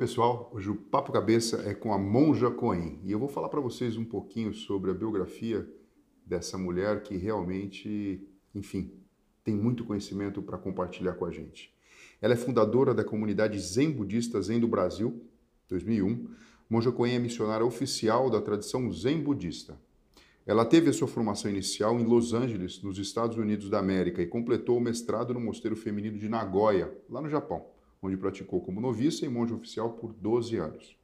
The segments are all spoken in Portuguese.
Pessoal. Hoje o Papo Cabeça é com a Monja Cohen e eu vou falar para vocês um pouquinho sobre a biografia dessa mulher que realmente, enfim, tem muito conhecimento para compartilhar com a gente. Ela é fundadora da comunidade Zen Budista Zen do Brasil, 2001. Monja Cohen é missionária oficial da tradição Zen Budista. Ela teve a sua formação inicial em Los Angeles, nos Estados Unidos da América, e completou o mestrado no Mosteiro Feminino de Nagoya, lá no Japão onde praticou como noviça e monge oficial por 12 anos.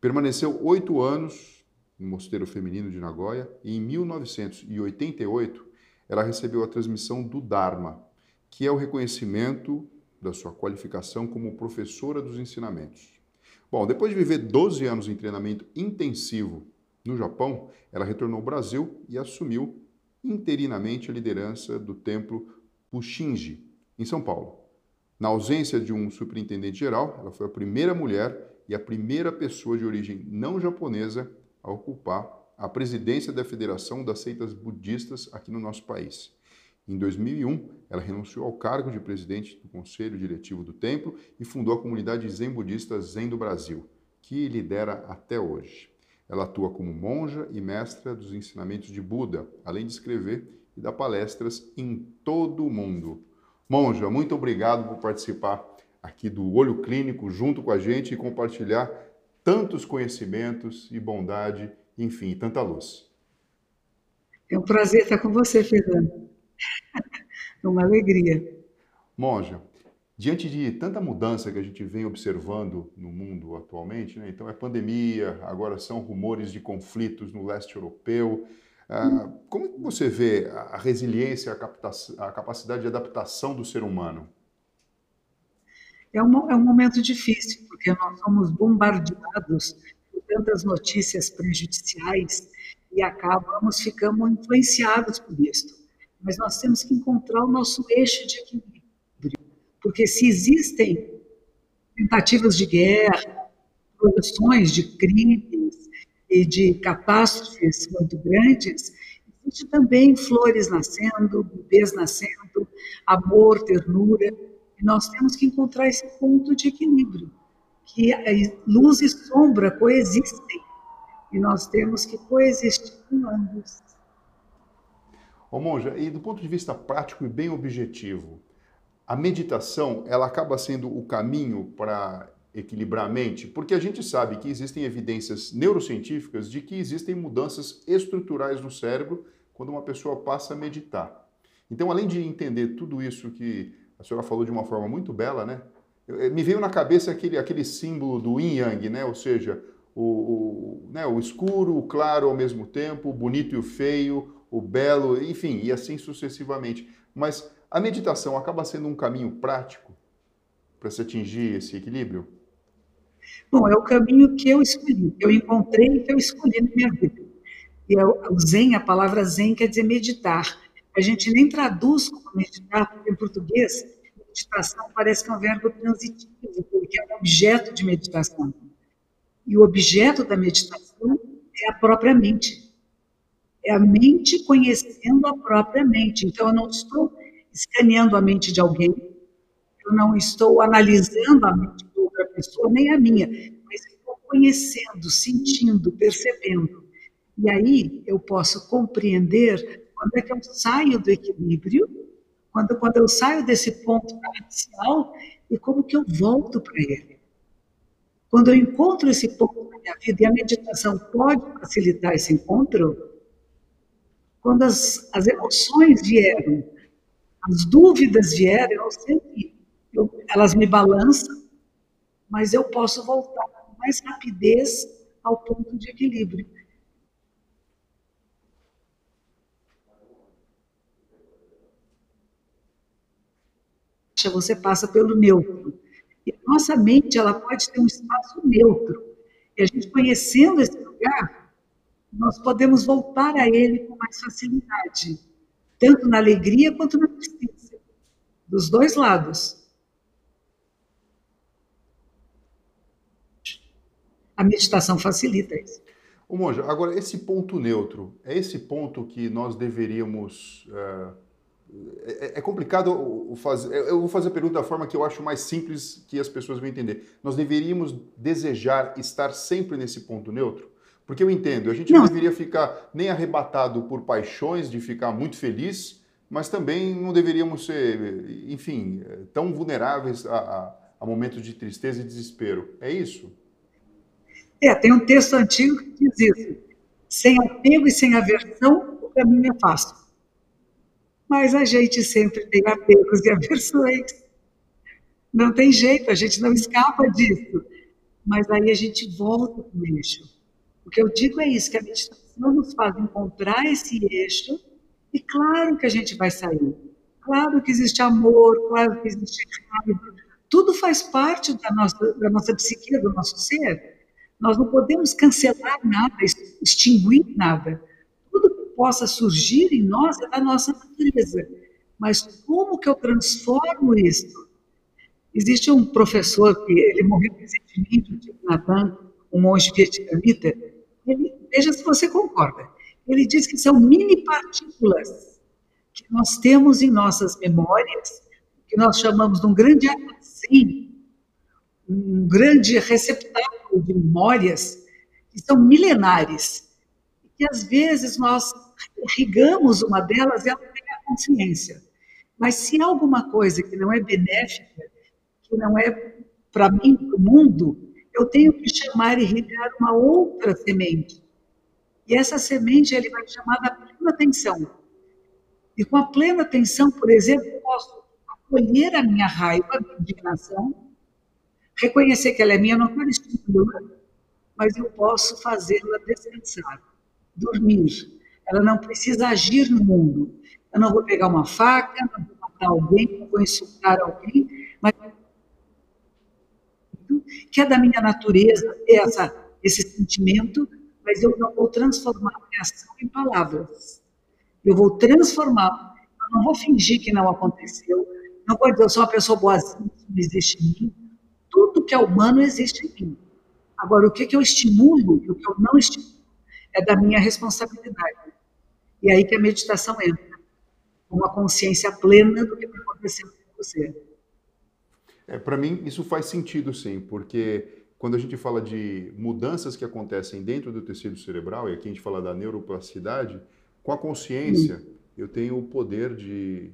Permaneceu oito anos no Mosteiro Feminino de Nagoya e em 1988 ela recebeu a transmissão do Dharma, que é o reconhecimento da sua qualificação como professora dos ensinamentos. Bom, depois de viver 12 anos em treinamento intensivo no Japão, ela retornou ao Brasil e assumiu interinamente a liderança do templo Pushinji, em São Paulo. Na ausência de um superintendente geral, ela foi a primeira mulher e a primeira pessoa de origem não japonesa a ocupar a presidência da Federação das Seitas Budistas aqui no nosso país. Em 2001, ela renunciou ao cargo de presidente do Conselho Diretivo do Templo e fundou a comunidade Zen Budista Zen do Brasil, que lidera até hoje. Ela atua como monja e mestra dos ensinamentos de Buda, além de escrever e dar palestras em todo o mundo. Monja, muito obrigado por participar aqui do Olho Clínico junto com a gente e compartilhar tantos conhecimentos e bondade, enfim, tanta luz. É um prazer estar com você, Fernando. É uma alegria. Monja, diante de tanta mudança que a gente vem observando no mundo atualmente, né? então é pandemia, agora são rumores de conflitos no leste europeu, como você vê a resiliência, a, capacidade de adaptação do ser humano? É um, é um momento difícil, porque nós somos bombardeados por tantas notícias prejudiciais e acabamos ficando influenciados por isso. Mas nós temos que encontrar o nosso eixo de equilíbrio, porque se existem tentativas de guerra, produções de crimes, e de catástrofes muito grandes, existe também flores nascendo, bebês nascendo, amor, ternura, e nós temos que encontrar esse ponto de equilíbrio, que luz e sombra coexistem, e nós temos que coexistir com ambos. Ô monja, e do ponto de vista prático e bem objetivo, a meditação ela acaba sendo o caminho para equilibrar a mente? Porque a gente sabe que existem evidências neurocientíficas de que existem mudanças estruturais no cérebro quando uma pessoa passa a meditar. Então, além de entender tudo isso que a senhora falou de uma forma muito bela, né? Eh, me veio na cabeça aquele, aquele símbolo do yin yang, né? Ou seja, o, o, né, o escuro, o claro ao mesmo tempo, o bonito e o feio, o belo, enfim, e assim sucessivamente. Mas a meditação acaba sendo um caminho prático para se atingir esse equilíbrio? Bom, é o caminho que eu escolhi, que eu encontrei que eu escolhi na minha vida. E é o Zen, a palavra Zen quer dizer meditar. A gente nem traduz como meditar, porque em português, meditação parece que é um verbo transitivo, porque é um objeto de meditação. E o objeto da meditação é a própria mente. É a mente conhecendo a própria mente. Então, eu não estou escaneando a mente de alguém, eu não estou analisando a mente pessoa, nem a minha, mas estou conhecendo, sentindo, percebendo. E aí eu posso compreender quando é que eu saio do equilíbrio, quando, quando eu saio desse ponto inicial e como que eu volto para ele. Quando eu encontro esse ponto na minha vida, e a meditação pode facilitar esse encontro, quando as, as emoções vieram, as dúvidas vieram, eu sempre, eu, elas me balançam, mas eu posso voltar com mais rapidez ao ponto de equilíbrio. Você passa pelo neutro. E a nossa mente ela pode ter um espaço neutro. E a gente conhecendo esse lugar, nós podemos voltar a ele com mais facilidade, tanto na alegria quanto na tristeza, dos dois lados. A meditação facilita isso. Ô, Monja, agora esse ponto neutro, é esse ponto que nós deveríamos, é, é, é, complicado fazer. Eu vou fazer a pergunta da forma que eu acho mais simples que as pessoas vão entender. Nós deveríamos desejar estar sempre nesse ponto neutro? Porque eu entendo, a gente não, não deveria ficar nem arrebatado por paixões de ficar muito feliz, mas também não deveríamos ser, enfim, tão vulneráveis a, a, a momentos de tristeza e desespero. É isso? É, tem um texto antigo que diz isso. Sem apego e sem aversão, o caminho é fácil mas a gente sempre tem apegos e aversões. Não tem jeito, a gente não escapa disso. Mas aí a gente volta para o eixo. O que eu digo é isso, que a meditação nos faz encontrar esse eixo e claro que a gente vai sair. Claro que existe amor, claro que existe raiva. Tudo faz parte da nossa, da nossa psique, do nosso ser. Nós não podemos cancelar nada, extinguir nada possa surgir em nós é da nossa natureza. Mas como que eu transformo isso? Existe um professor que ele morreu recentemente, o Thich Nhat um monge vietnamita. Ele, veja se você concorda. Ele diz que são mini partículas que nós temos em nossas memórias, que nós chamamos de um grande armazém, um grande receptáculo de memórias, que são milenares que às vezes nós irrigamos uma delas e ela tem a consciência. Mas se há alguma coisa que não é benéfica, que não é para mim, para o mundo, eu tenho que chamar e irrigar uma outra semente. E essa semente ele vai chamar da plena atenção. E com a plena atenção, por exemplo, eu posso acolher a minha raiva, a minha indignação, reconhecer que ela é minha, não quero estimulá mas eu posso fazê-la descansar dormir. Ela não precisa agir no mundo. Eu não vou pegar uma faca, não vou matar alguém, não vou insultar alguém, mas que é da minha natureza essa, esse sentimento, mas eu não vou transformar a ação em palavras. Eu vou transformar. Eu não vou fingir que não aconteceu. Não vou dizer eu sou uma pessoa boazinha, não existe em mim. Tudo que é humano existe em mim. Agora, o que, que eu estimulo e o que eu não estimulo é da minha responsabilidade. E é aí que a meditação entra, uma consciência plena do que está acontecendo com você. É, Para mim, isso faz sentido, sim, porque quando a gente fala de mudanças que acontecem dentro do tecido cerebral, e aqui a gente fala da neuroplasticidade, com a consciência, hum. eu tenho o poder de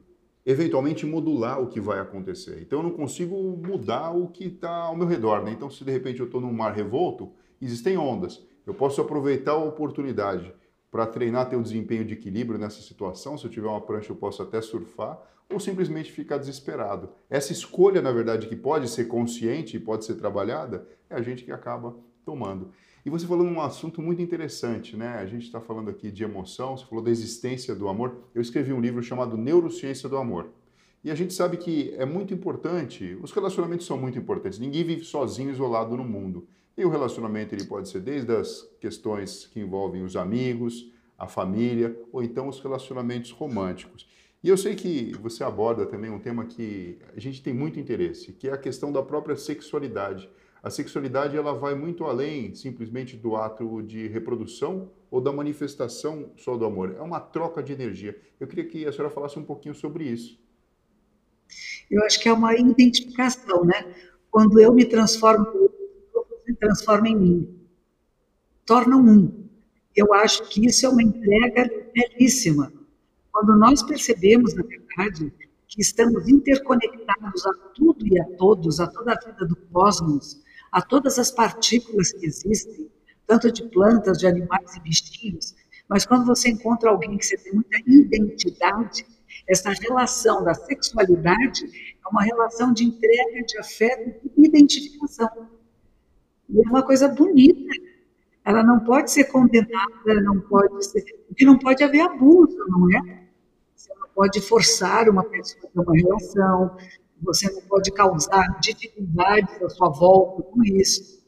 eventualmente modular o que vai acontecer. Então eu não consigo mudar o que está ao meu redor. Né? Então, se de repente eu estou num mar revolto, existem ondas. Eu posso aproveitar a oportunidade para treinar ter um desempenho de equilíbrio nessa situação. Se eu tiver uma prancha, eu posso até surfar ou simplesmente ficar desesperado. Essa escolha, na verdade, que pode ser consciente e pode ser trabalhada, é a gente que acaba tomando. E você falou num assunto muito interessante, né? A gente está falando aqui de emoção, você falou da existência do amor. Eu escrevi um livro chamado Neurociência do Amor. E a gente sabe que é muito importante, os relacionamentos são muito importantes. Ninguém vive sozinho, isolado no mundo. E o relacionamento ele pode ser desde as questões que envolvem os amigos, a família, ou então os relacionamentos românticos. E eu sei que você aborda também um tema que a gente tem muito interesse, que é a questão da própria sexualidade. A sexualidade ela vai muito além simplesmente do ato de reprodução ou da manifestação só do amor. É uma troca de energia. Eu queria que a senhora falasse um pouquinho sobre isso. Eu acho que é uma identificação, né? Quando eu me transformo transforma em mim. Tornam um. Eu acho que isso é uma entrega belíssima. Quando nós percebemos, na verdade, que estamos interconectados a tudo e a todos, a toda a vida do cosmos, a todas as partículas que existem, tanto de plantas, de animais e bichinhos, mas quando você encontra alguém que você tem muita identidade, essa relação da sexualidade é uma relação de entrega, de afeto e identificação. E é uma coisa bonita. Ela não pode ser condenada, não pode ser. Porque não pode haver abuso, não é? Você não pode forçar uma pessoa a ter uma relação, você não pode causar dificuldades à sua volta com isso.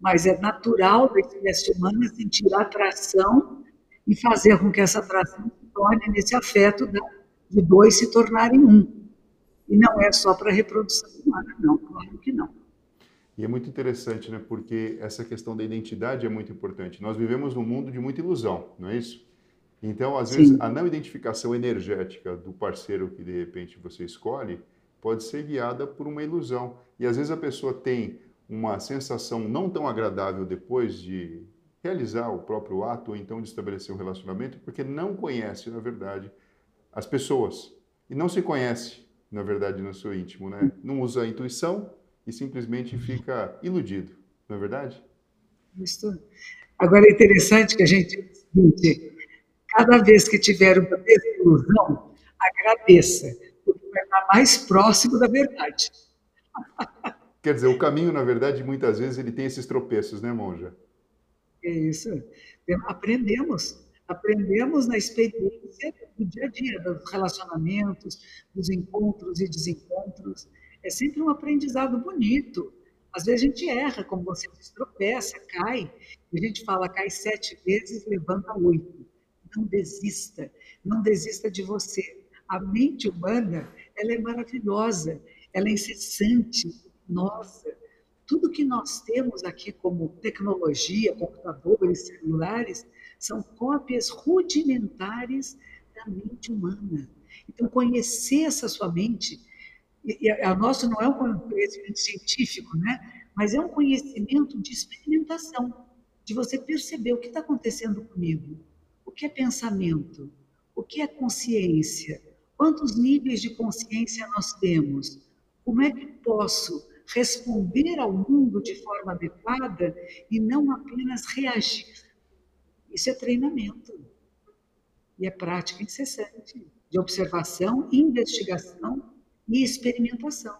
Mas é natural da espécie humana sentir atração e fazer com que essa atração se torne nesse afeto de dois se tornarem um. E não é só para a reprodução humana, não, claro que não. E é muito interessante, né? Porque essa questão da identidade é muito importante. Nós vivemos num mundo de muita ilusão, não é isso? Então, às vezes, Sim. a não identificação energética do parceiro que de repente você escolhe pode ser guiada por uma ilusão. E às vezes a pessoa tem uma sensação não tão agradável depois de realizar o próprio ato ou então de estabelecer um relacionamento, porque não conhece, na verdade, as pessoas. E não se conhece, na verdade, no seu íntimo, né? Não usa a intuição e simplesmente fica iludido, não é verdade? Isso. Agora é interessante que a gente cada vez que tiver uma desilusão, agradeça, estar mais próximo da verdade. Quer dizer, o caminho, na verdade, muitas vezes ele tem esses tropeços, né, monja? É isso. Aprendemos. Aprendemos na experiência do dia a dia, dos relacionamentos, dos encontros e desencontros. É sempre um aprendizado bonito. Às vezes a gente erra, como você diz, tropeça, cai. E a gente fala, cai sete vezes, levanta oito. Não desista. Não desista de você. A mente humana, ela é maravilhosa. Ela é incessante. Nossa, tudo que nós temos aqui como tecnologia, computadores, celulares, são cópias rudimentares da mente humana. Então, conhecer essa sua mente, e a nosso não é um conhecimento científico, né? mas é um conhecimento de experimentação, de você perceber o que está acontecendo comigo, o que é pensamento, o que é consciência, quantos níveis de consciência nós temos, como é que posso responder ao mundo de forma adequada e não apenas reagir. Isso é treinamento. E é prática incessante de observação, investigação e experimentação.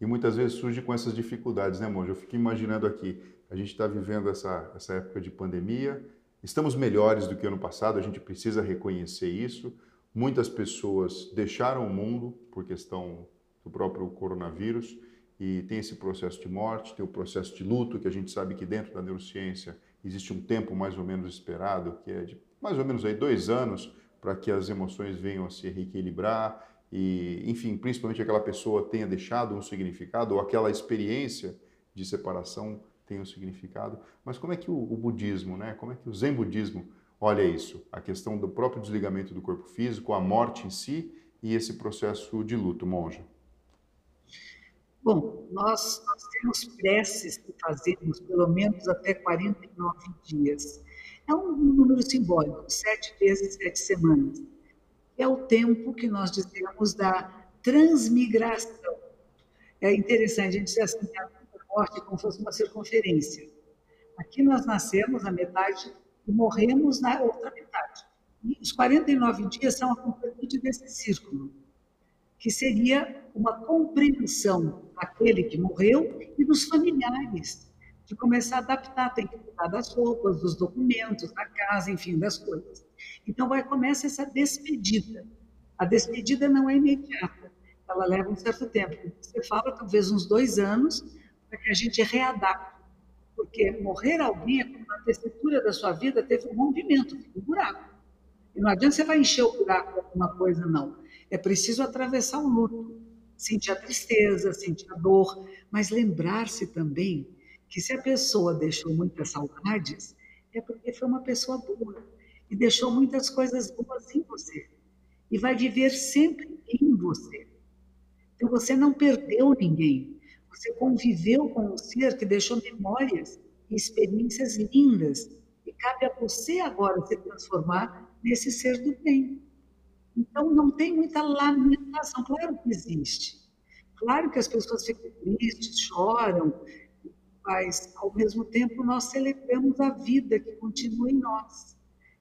E muitas vezes surge com essas dificuldades, né, Monja? Eu fico imaginando aqui, a gente está vivendo essa, essa época de pandemia, estamos melhores do que ano passado, a gente precisa reconhecer isso. Muitas pessoas deixaram o mundo por questão do próprio coronavírus e tem esse processo de morte, tem o processo de luto, que a gente sabe que dentro da neurociência existe um tempo mais ou menos esperado, que é de mais ou menos aí dois anos, para que as emoções venham a se reequilibrar e, enfim, principalmente aquela pessoa tenha deixado um significado ou aquela experiência de separação tenha um significado. Mas como é que o, o budismo, né? Como é que o Zen budismo olha isso? A questão do próprio desligamento do corpo físico, a morte em si e esse processo de luto, monja. Bom, nós, nós temos preces que fazemos pelo menos até 49 dias. É um número simbólico, sete vezes sete semanas. É o tempo que nós dizemos da transmigração. É interessante, a gente diz assim, a morte como se fosse uma circunferência. Aqui nós nascemos na metade e morremos na outra metade. E os 49 dias são a completude desse círculo que seria uma compreensão daquele que morreu e dos familiares, de começar a adaptar, tem que cuidar das roupas, dos documentos, da casa, enfim, das coisas. Então vai começa essa despedida. A despedida não é imediata, ela leva um certo tempo. Você fala talvez uns dois anos para que a gente readapte, porque morrer alguém é como a textura da sua vida teve um rompimento, um buraco. E não adianta você vai encher o buraco com alguma coisa, não. É preciso atravessar o luto, sentir a tristeza, sentir a dor, mas lembrar-se também que se a pessoa deixou muitas saudades, é porque foi uma pessoa boa e deixou muitas coisas boas em você e vai viver sempre em você. Então você não perdeu ninguém, você conviveu com um ser que deixou memórias experiências lindas e cabe a você agora se transformar nesse ser do bem. Então, não tem muita lamentação. Claro que existe. Claro que as pessoas ficam tristes, choram, mas, ao mesmo tempo, nós celebramos a vida que continua em nós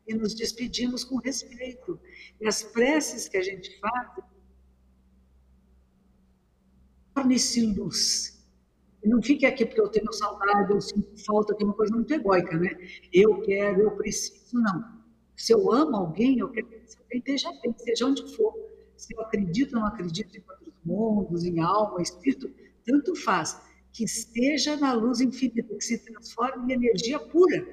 e nos despedimos com respeito. E as preces que a gente faz torne-se luz. Não fique aqui porque eu tenho saudade, eu sinto falta, que é uma coisa muito egóica, né? Eu quero, eu preciso, não. Se eu amo alguém, eu quero que esse alguém esteja bem, seja onde for. Se eu acredito ou não acredito em outros mundos, em alma, espírito, tanto faz. Que esteja na luz infinita, que se transforme em energia pura.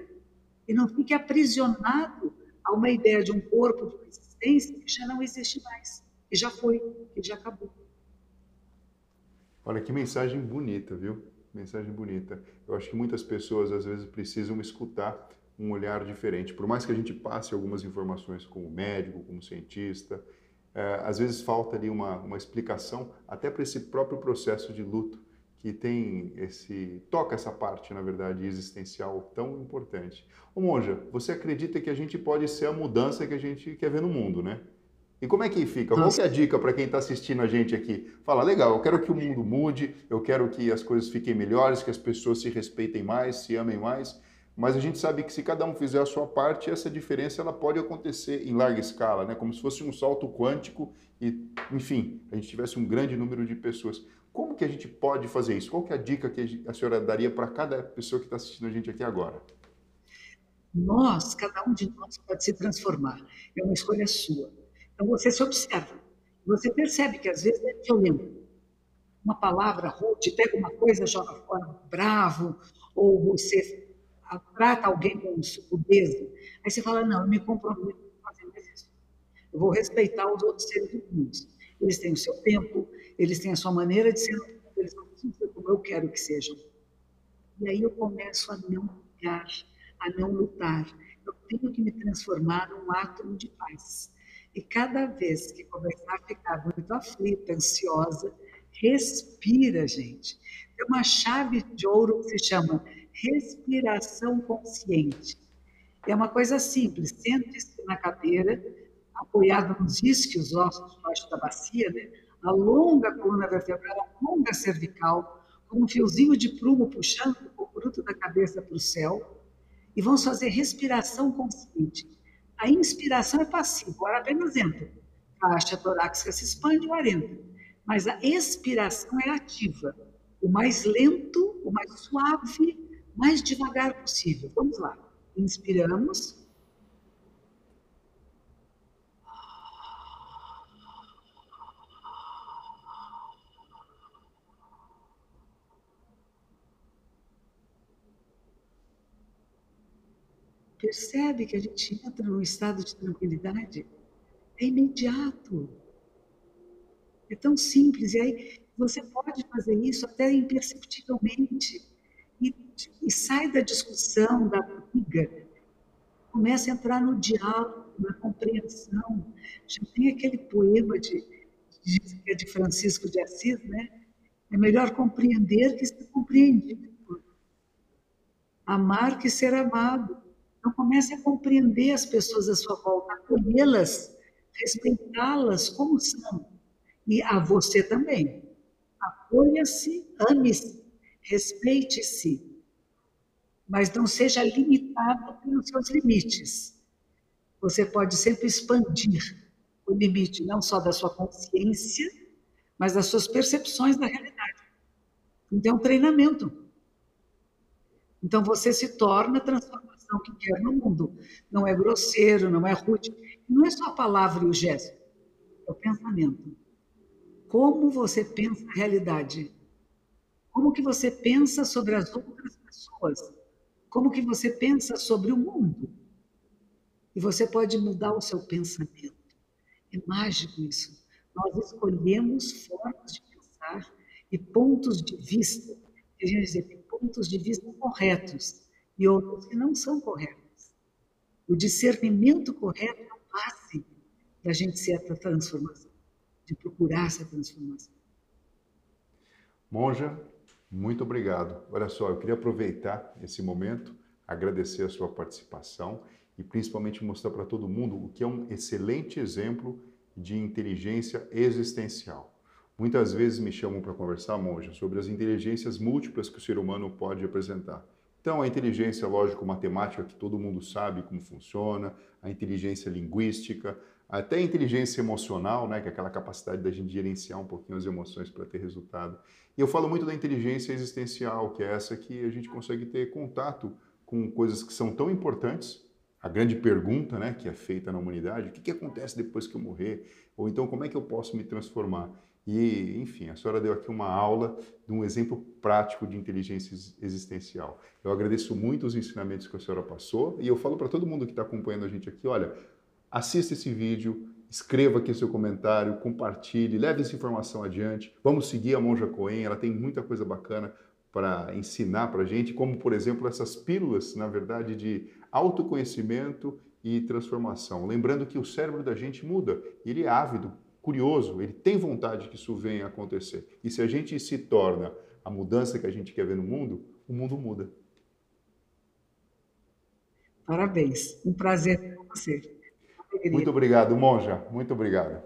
E não fique aprisionado a uma ideia de um corpo de existência que já não existe mais, que já foi, que já acabou. Olha que mensagem bonita, viu? Mensagem bonita. Eu acho que muitas pessoas às vezes precisam escutar um olhar diferente. Por mais que a gente passe algumas informações como médico, como cientista, é, às vezes falta ali uma, uma explicação até para esse próprio processo de luto que tem esse toca essa parte, na verdade, existencial tão importante. Ô Monja, você acredita que a gente pode ser a mudança que a gente quer ver no mundo, né? E como é que fica? Qual que é a dica para quem está assistindo a gente aqui? Fala, legal, eu quero que o mundo mude, eu quero que as coisas fiquem melhores, que as pessoas se respeitem mais, se amem mais, mas a gente sabe que se cada um fizer a sua parte, essa diferença ela pode acontecer em larga escala, né? como se fosse um salto quântico e, enfim, a gente tivesse um grande número de pessoas. Como que a gente pode fazer isso? Qual que é a dica que a senhora daria para cada pessoa que está assistindo a gente aqui agora? Nós, cada um de nós pode se transformar. É uma escolha sua. Então você se observa. Você percebe que às vezes é violento. Uma palavra rude, pega uma coisa, joga fora bravo, ou você trata alguém com surdeza, aí você fala, não, eu me comprometo a fazer mais isso. Eu vou respeitar os outros seres humanos. Eles têm o seu tempo, eles têm a sua maneira de ser, eles não precisam ser como eu quero que sejam. E aí eu começo a não brigar, a não lutar. Eu tenho que me transformar num átomo de paz. E cada vez que começar a ficar muito aflita, ansiosa, respira, gente. Tem uma chave de ouro que se chama respiração consciente. É uma coisa simples, sente-se na cadeira, apoiado nos isquios, ossos debaixo da bacia, né? alonga a coluna vertebral, alonga a cervical, com um fiozinho de prumo puxando o bruto da cabeça para o céu, e vamos fazer respiração consciente. A inspiração é passiva, o ar apenas entra. A caixa torácica se expande, o ar entra. Mas a expiração é ativa. O mais lento, o mais suave mais devagar possível. Vamos lá. Inspiramos. Percebe que a gente entra num estado de tranquilidade? É imediato. É tão simples. E aí você pode fazer isso até imperceptivelmente e, e sai da discussão, da briga, começa a entrar no diálogo, na compreensão. Já tem aquele poema de, de, é de Francisco de Assis, né? É melhor compreender que ser compreendido. Amar que ser amado. Então comece a compreender as pessoas à sua volta, acolhê-las, respeitá-las como são. E a você também. Acolha-se, ame-se, respeite-se, mas não seja limitado pelos seus limites. Você pode sempre expandir o limite não só da sua consciência, mas das suas percepções da realidade. Então, é um treinamento. Então, você se torna a transformação que quer no mundo. Não é grosseiro, não é rude. Não é só a palavra e o gesto, é o pensamento. Como você pensa a realidade? Como que você pensa sobre as outras pessoas? Como que você pensa sobre o mundo? E você pode mudar o seu pensamento. É mágico isso. Nós escolhemos formas de pensar e pontos de vista. Quer dizer, pontos de vista corretos e outros que não são corretos. O discernimento correto é o passe da gente ser essa transformação, de procurar essa transformação. Monja, muito obrigado. Olha só, eu queria aproveitar esse momento, agradecer a sua participação e principalmente mostrar para todo mundo o que é um excelente exemplo de inteligência existencial. Muitas vezes me chamam para conversar, monja, sobre as inteligências múltiplas que o ser humano pode apresentar. Então, a inteligência lógico-matemática, que todo mundo sabe como funciona, a inteligência linguística, até a inteligência emocional, né, que é aquela capacidade da gente gerenciar um pouquinho as emoções para ter resultado. E eu falo muito da inteligência existencial, que é essa que a gente consegue ter contato com coisas que são tão importantes. A grande pergunta né, que é feita na humanidade, o que, que acontece depois que eu morrer? Ou então, como é que eu posso me transformar? E, enfim, a senhora deu aqui uma aula de um exemplo prático de inteligência existencial. Eu agradeço muito os ensinamentos que a senhora passou e eu falo para todo mundo que está acompanhando a gente aqui, olha, assista esse vídeo, escreva aqui seu comentário, compartilhe, leve essa informação adiante. Vamos seguir a Monja Coen, ela tem muita coisa bacana para ensinar para a gente, como, por exemplo, essas pílulas, na verdade, de autoconhecimento e transformação. Lembrando que o cérebro da gente muda, ele é ávido, curioso, ele tem vontade que isso venha a acontecer. E se a gente se torna a mudança que a gente quer ver no mundo, o mundo muda. Parabéns. Um prazer ter você. Muito obrigado, Monja. Muito obrigado.